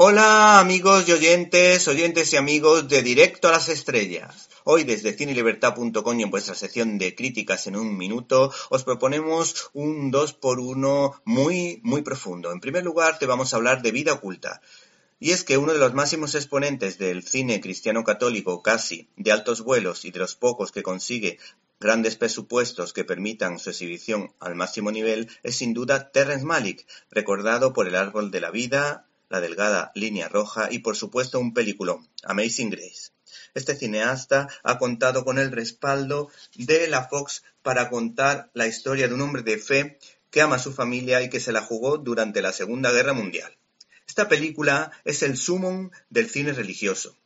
Hola amigos y oyentes, oyentes y amigos de Directo a las Estrellas. Hoy desde cinelibertad.com en vuestra sección de críticas en un minuto os proponemos un 2 por 1 muy, muy profundo. En primer lugar te vamos a hablar de vida oculta. Y es que uno de los máximos exponentes del cine cristiano católico casi de altos vuelos y de los pocos que consigue grandes presupuestos que permitan su exhibición al máximo nivel es sin duda Terrence Malick, recordado por El Árbol de la Vida, la delgada línea roja y por supuesto un peliculón, Amazing Grace. Este cineasta ha contado con el respaldo de la Fox para contar la historia de un hombre de fe que ama a su familia y que se la jugó durante la Segunda Guerra Mundial. Esta película es el sumum del cine religioso.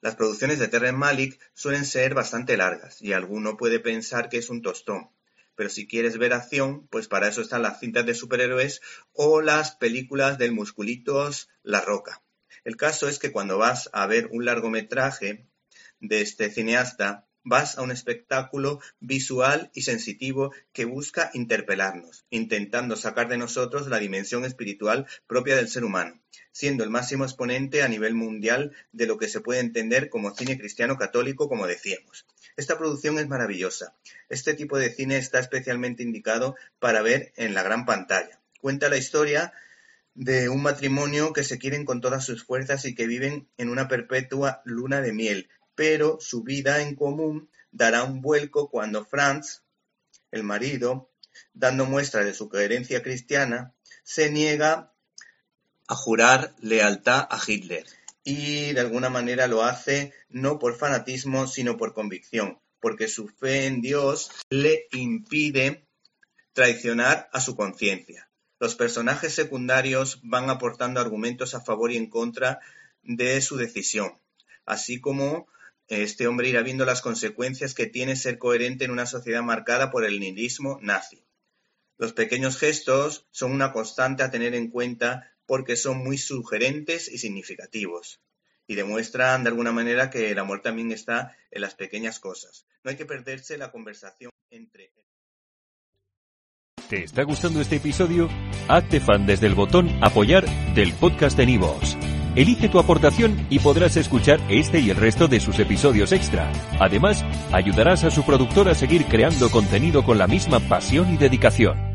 Las producciones de Terrence Malick suelen ser bastante largas y alguno puede pensar que es un tostón, pero si quieres ver acción, pues para eso están las cintas de superhéroes o las películas del Musculitos La Roca. El caso es que cuando vas a ver un largometraje de este cineasta, vas a un espectáculo visual y sensitivo que busca interpelarnos, intentando sacar de nosotros la dimensión espiritual propia del ser humano, siendo el máximo exponente a nivel mundial de lo que se puede entender como cine cristiano católico, como decíamos. Esta producción es maravillosa. Este tipo de cine está especialmente indicado para ver en la gran pantalla. Cuenta la historia de un matrimonio que se quieren con todas sus fuerzas y que viven en una perpetua luna de miel, pero su vida en común dará un vuelco cuando Franz, el marido, dando muestra de su coherencia cristiana, se niega a jurar lealtad a Hitler y de alguna manera lo hace no por fanatismo, sino por convicción, porque su fe en Dios le impide traicionar a su conciencia. Los personajes secundarios van aportando argumentos a favor y en contra de su decisión, así como este hombre irá viendo las consecuencias que tiene ser coherente en una sociedad marcada por el nihilismo nazi. Los pequeños gestos son una constante a tener en cuenta porque son muy sugerentes y significativos y demuestran de alguna manera que el amor también está en las pequeñas cosas. No hay que perderse la conversación entre... ¿Te está gustando este episodio? Hazte fan desde el botón apoyar del podcast de Nivos. Elige tu aportación y podrás escuchar este y el resto de sus episodios extra. Además, ayudarás a su productor a seguir creando contenido con la misma pasión y dedicación.